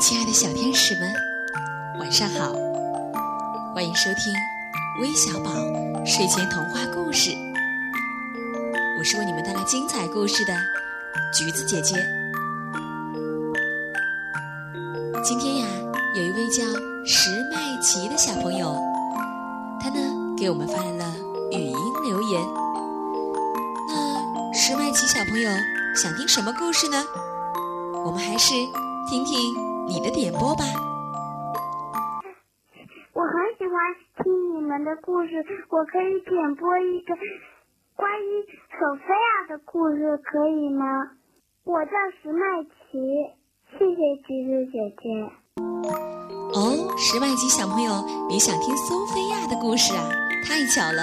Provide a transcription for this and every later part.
亲爱的小天使们，晚上好！欢迎收听微小宝睡前童话故事。我是为你们带来精彩故事的橘子姐姐。今天呀，有一位叫石麦琪的小朋友，他呢给我们发来了语音留言。那石麦琪小朋友想听什么故事呢？我们还是听听。你的点播吧，我很喜欢听你们的故事。我可以点播一个关于索菲亚的故事，可以吗？我叫石麦琪，谢谢橘子姐姐。哦，石麦琪小朋友，你想听苏菲亚的故事啊？太巧了，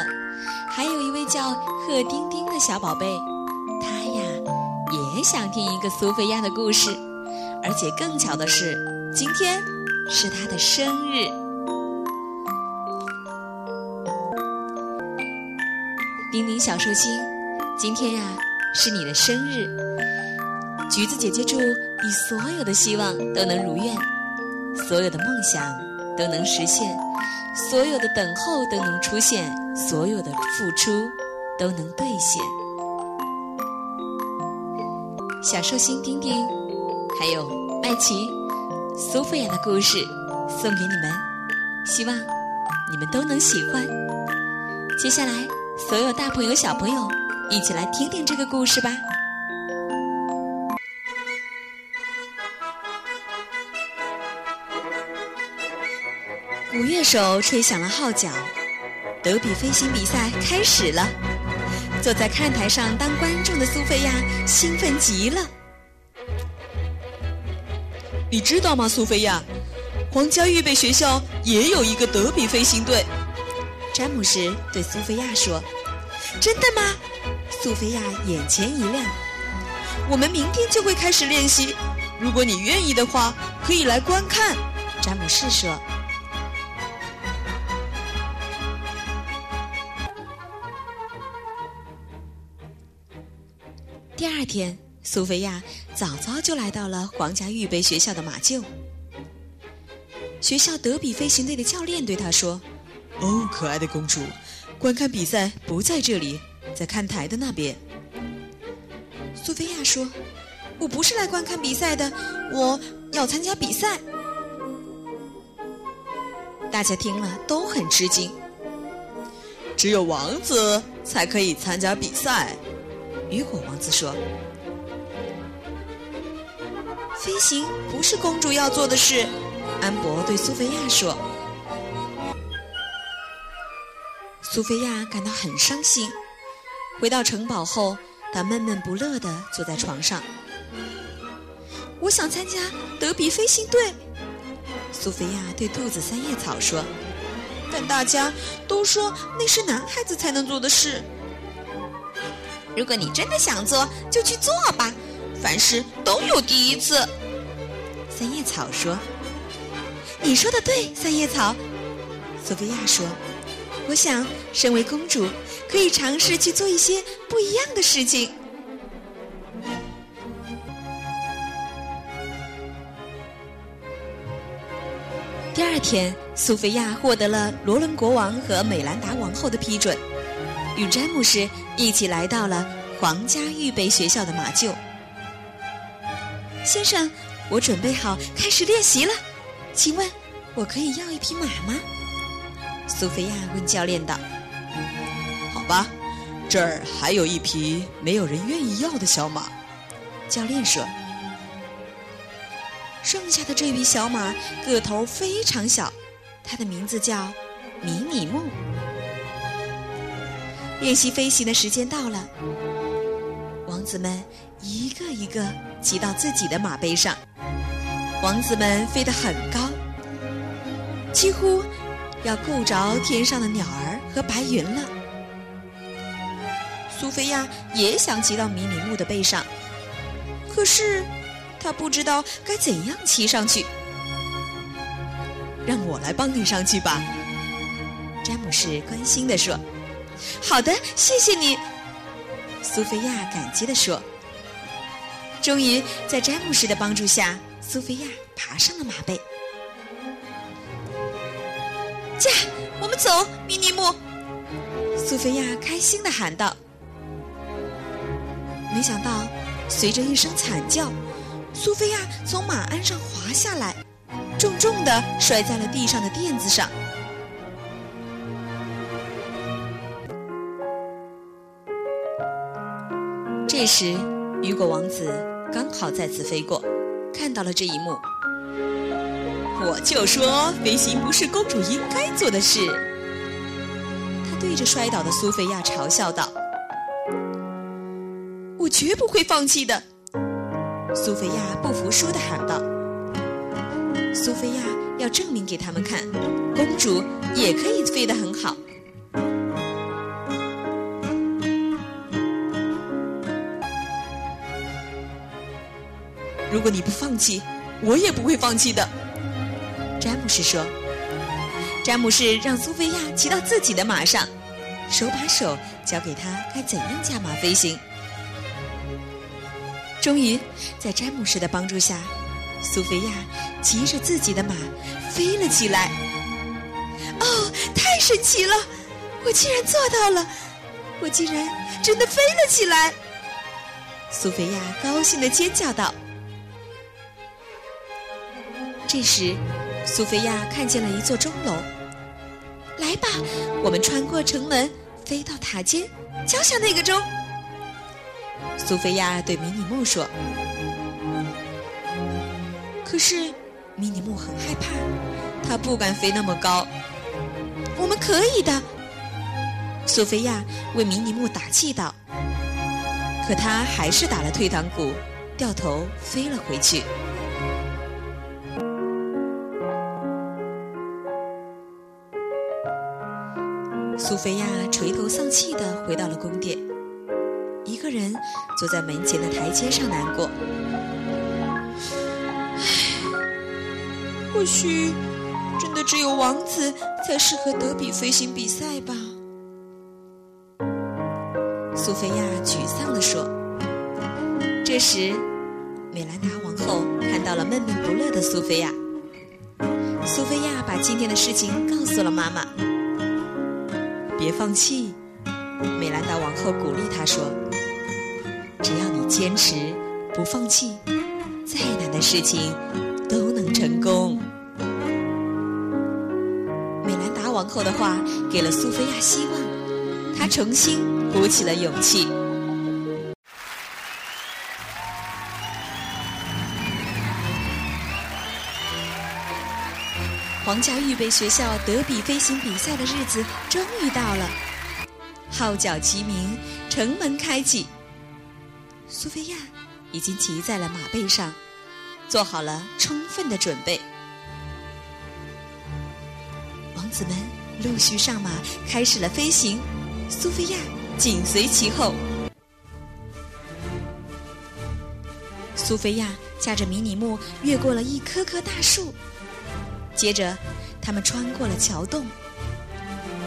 还有一位叫贺丁丁的小宝贝，他呀也想听一个苏菲亚的故事。而且更巧的是，今天是他的生日。丁丁小寿星，今天呀是你的生日。橘子姐姐祝你所有的希望都能如愿，所有的梦想都能实现，所有的等候都能出现，所有的付出都能兑现。小寿星丁丁。还有麦琪、苏菲亚的故事送给你们，希望你们都能喜欢。接下来，所有大朋友、小朋友一起来听听这个故事吧。鼓乐手吹响了号角，德比飞行比赛开始了。坐在看台上当观众的苏菲亚兴奋极了。你知道吗，苏菲亚？皇家预备学校也有一个德比飞行队。詹姆斯对苏菲亚说：“真的吗？”苏菲亚眼前一亮。我们明天就会开始练习。如果你愿意的话，可以来观看。詹姆斯说。第二天。苏菲亚早早就来到了皇家预备学校的马厩。学校德比飞行队的教练对他说：“哦，可爱的公主，观看比赛不在这里，在看台的那边。”苏菲亚说：“我不是来观看比赛的，我要参加比赛。”大家听了都很吃惊。只有王子才可以参加比赛，雨果王子说。飞行不是公主要做的事，安博对苏菲亚说。苏菲亚感到很伤心。回到城堡后，她闷闷不乐地坐在床上。我想参加德比飞行队，苏菲亚对兔子三叶草说。但大家都说那是男孩子才能做的事。如果你真的想做，就去做吧。凡事都有第一次，三叶草说：“你说的对，三叶草。”索菲亚说：“我想，身为公主，可以尝试去做一些不一样的事情。”第二天，苏菲亚获得了罗伦国王和美兰达王后的批准，与詹姆士一起来到了皇家预备学校的马厩。先生，我准备好开始练习了，请问我可以要一匹马吗？苏菲亚问教练道。好吧，这儿还有一匹没有人愿意要的小马。教练说。剩下的这匹小马个头非常小，它的名字叫迷你梦。练习飞行的时间到了，王子们一个一个。骑到自己的马背上，王子们飞得很高，几乎要够着天上的鸟儿和白云了。苏菲亚也想骑到迷你木的背上，可是她不知道该怎样骑上去。让我来帮你上去吧，詹姆士关心地说。“好的，谢谢你。”苏菲亚感激地说。终于，在詹姆士的帮助下，苏菲亚爬上了马背。驾，我们走，米尼木！苏菲亚开心的喊道。没想到，随着一声惨叫，苏菲亚从马鞍上滑下来，重重的摔在了地上的垫子上。这时，雨果王子刚好再次飞过，看到了这一幕。我就说，飞行不是公主应该做的事。他对着摔倒的苏菲亚嘲笑道：“我绝不会放弃的。”苏菲亚不服输的喊道：“苏菲亚要证明给他们看，公主也可以飞得很好。”如果你不放弃，我也不会放弃的。”詹姆士说。詹姆士让苏菲亚骑到自己的马上，手把手教给她该怎样驾马飞行。终于，在詹姆士的帮助下，苏菲亚骑着自己的马飞了起来。哦，太神奇了！我竟然做到了！我竟然真的飞了起来！苏菲亚高兴的尖叫道。这时，苏菲亚看见了一座钟楼。来吧，我们穿过城门，飞到塔尖，敲响那个钟。苏菲亚对米尼木说。可是，米尼木很害怕，他不敢飞那么高。我们可以的，苏菲亚为米尼木打气道。可他还是打了退堂鼓，掉头飞了回去。苏菲亚垂头丧气的回到了宫殿，一个人坐在门前的台阶上难过。唉，或许真的只有王子才适合德比飞行比赛吧。苏菲亚沮丧地说。这时，美兰达王后看到了闷闷不乐的苏菲亚。苏菲亚把今天的事情告诉了妈妈。别放弃，美兰达王后鼓励他说：“只要你坚持，不放弃，再难的事情都能成功。”美兰达王后的话给了苏菲亚希望，她重新鼓起了勇气。皇家预备学校德比飞行比赛的日子终于到了，号角齐鸣，城门开启。苏菲亚已经骑在了马背上，做好了充分的准备。王子们陆续上马，开始了飞行，苏菲亚紧随其后。苏菲亚驾着迷你木越过了一棵棵大树。接着，他们穿过了桥洞。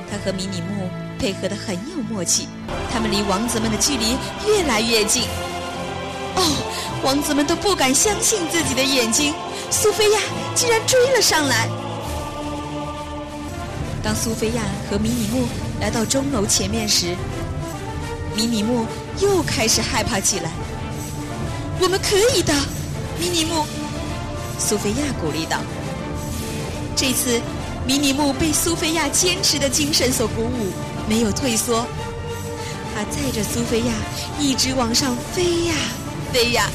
他和迷你木配合的很有默契，他们离王子们的距离越来越近。哦，王子们都不敢相信自己的眼睛，苏菲亚竟然追了上来。当苏菲亚和迷你木来到钟楼前面时，迷你木又开始害怕起来。我们可以的，迷你木，苏菲亚鼓励道。这次，迷你木被苏菲亚坚持的精神所鼓舞，没有退缩。他载着苏菲亚一直往上飞呀飞呀。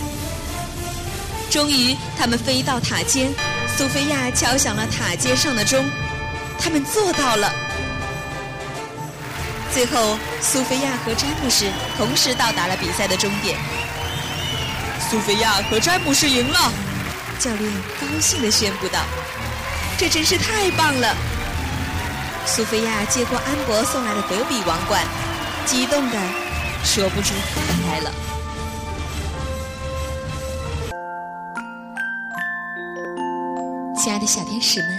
终于，他们飞到塔尖，苏菲亚敲响了塔尖上的钟。他们做到了。最后，苏菲亚和詹姆士同时到达了比赛的终点。苏菲亚和詹姆士赢了，教练高兴地宣布道。这真是太棒了！苏菲亚接过安博送来的德比王冠，激动的说不出话来了。亲爱的小天使们，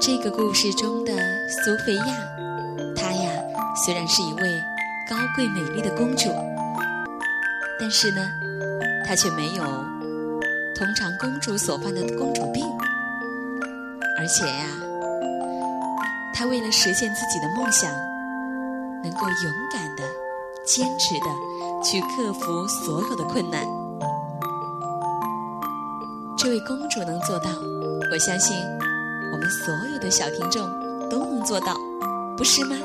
这个故事中的苏菲亚，她呀虽然是一位高贵美丽的公主，但是呢，她却没有通常公主所患的公主病。而且呀，她为了实现自己的梦想，能够勇敢的、坚持的去克服所有的困难。这位公主能做到，我相信我们所有的小听众都能做到，不是吗？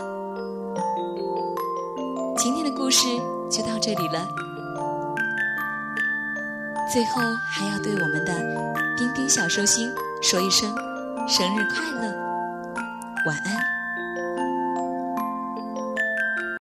今天的故事就到这里了。最后还要对我们的丁丁小寿星说一声生日快乐，晚安。